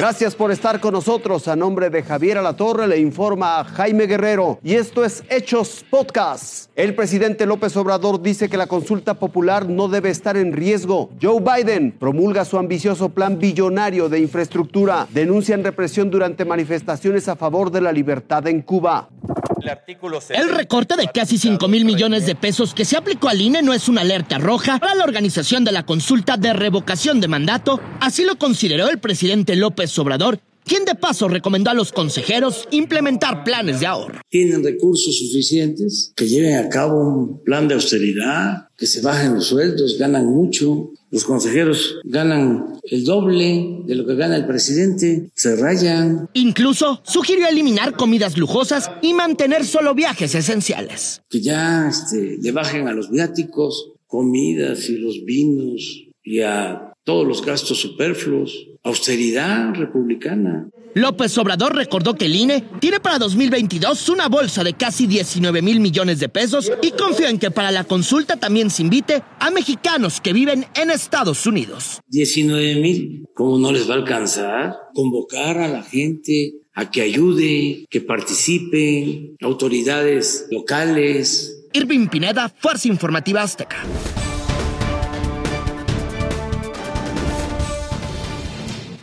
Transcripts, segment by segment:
Gracias por estar con nosotros. A nombre de Javier Alatorre le informa Jaime Guerrero. Y esto es Hechos Podcast. El presidente López Obrador dice que la consulta popular no debe estar en riesgo. Joe Biden promulga su ambicioso plan billonario de infraestructura. Denuncian represión durante manifestaciones a favor de la libertad en Cuba. El recorte de casi 5 mil millones de pesos que se aplicó al INE no es una alerta roja para la organización de la consulta de revocación de mandato. Así lo consideró el presidente López Obrador, quien de paso recomendó a los consejeros implementar planes de ahorro. Tienen recursos suficientes, que lleven a cabo un plan de austeridad, que se bajen los sueldos, ganan mucho. Los consejeros ganan el doble de lo que gana el presidente, se rayan. Incluso sugirió eliminar comidas lujosas y mantener solo viajes esenciales. Que ya este, le bajen a los viáticos, comidas y los vinos y a todos los gastos superfluos, austeridad republicana. López Obrador recordó que el INE tiene para 2022 una bolsa de casi 19 mil millones de pesos y confió en que para la consulta también se invite a mexicanos que viven en Estados Unidos. 19 mil, ¿cómo no les va a alcanzar? Convocar a la gente a que ayude, que participen, autoridades locales. Irving Pineda, Fuerza Informativa Azteca.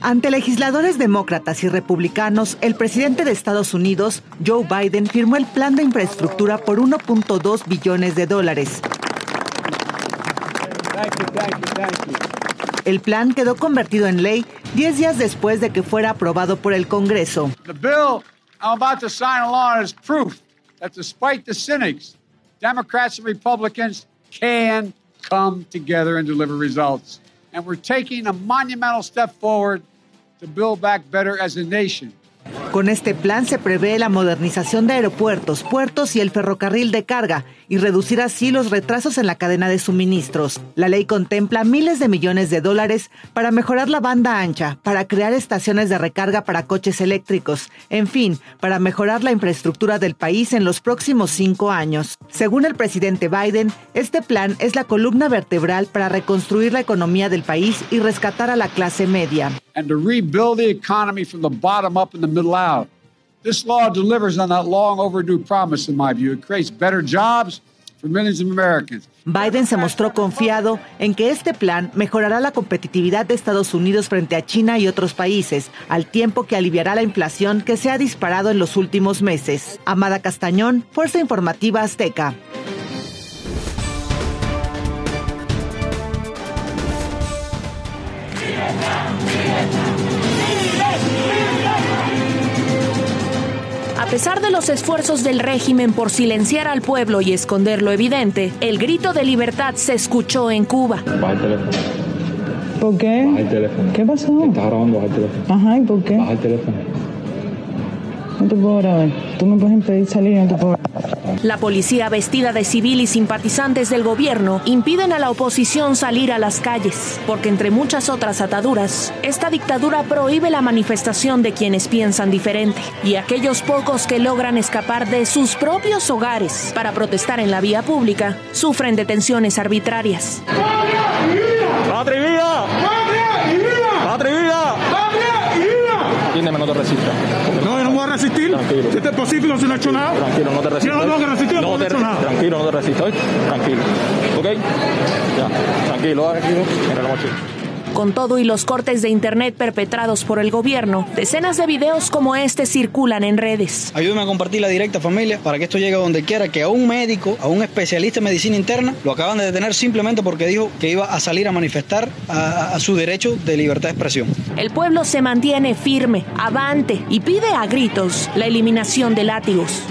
Ante legisladores demócratas y republicanos, el presidente de Estados Unidos, Joe Biden, firmó el plan de infraestructura por 1.2 billones de dólares. El plan quedó convertido en ley 10 días después de que fuera aprobado por el Congreso. The bill I'm about to sign along proof that despite the cynics, Democrats and Republicans can come together and deliver results. And we're taking a monumental step forward to build back better as a nation. Con este plan se prevé la modernización de aeropuertos, puertos y el ferrocarril de carga y reducir así los retrasos en la cadena de suministros. La ley contempla miles de millones de dólares para mejorar la banda ancha, para crear estaciones de recarga para coches eléctricos, en fin, para mejorar la infraestructura del país en los próximos cinco años. Según el presidente Biden, este plan es la columna vertebral para reconstruir la economía del país y rescatar a la clase media. And to rebuild the economy from the bottom up and the middle out. This law delivers on that long overdue promise, in my view. It creates better jobs for millions of Americans. Biden se mostró confiado en que este plan mejorará la competitividad de Estados Unidos frente a China y otros países, al tiempo que aliviará la inflación que se ha disparado en los últimos meses. Amada Castañón, Fuerza Informativa Azteca. Pesar de los esfuerzos del régimen por silenciar al pueblo y esconder lo evidente, el grito de libertad se escuchó en Cuba. Baja el teléfono. ¿Por qué? Baja el teléfono. ¿Qué pasó? Estás grabando, baja el teléfono. Ajá, ¿y por qué? Baja el teléfono. No te puedo grabar. Tú me puedes impedir salir y no te puedo La policía vestida de civil y simpatizantes del gobierno impiden a la oposición salir a las calles, porque entre muchas otras ataduras, esta dictadura prohíbe la manifestación de quienes piensan diferente y aquellos pocos que logran escapar de sus propios hogares para protestar en la vía pública sufren detenciones arbitrarias. ¡Patria y vida! ¡Patria y vida! Dime, no te resistas. No, yo no voy a resistir. Tranquilo. Si este es posible, no se he hecho nada. Tranquilo, no te resistas. Si no tengo que resistir, no, no he te, hecho nada. Tranquilo, no te resistas. Tranquilo. ¿Ok? Ya. Tranquilo, tranquilo. Mira la mochila. Con todo y los cortes de internet perpetrados por el gobierno, decenas de videos como este circulan en redes. Ayúdame a compartir la directa, familia, para que esto llegue a donde quiera, que a un médico, a un especialista en medicina interna, lo acaban de detener simplemente porque dijo que iba a salir a manifestar a, a su derecho de libertad de expresión. El pueblo se mantiene firme, avante y pide a gritos la eliminación de látigos.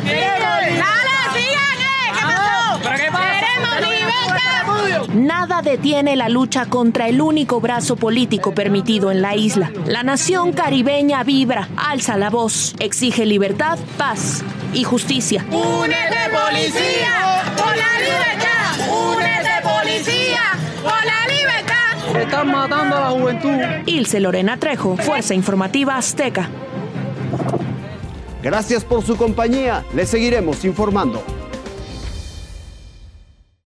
Nada detiene la lucha contra el único brazo político permitido en la isla. La nación caribeña vibra, alza la voz, exige libertad, paz y justicia. ¡Únete, policía! ¡Por la libertad! ¡Únete, policía! ¡Por la libertad! Están matando a la juventud. Ilse Lorena Trejo, Fuerza Informativa Azteca. Gracias por su compañía. Le seguiremos informando.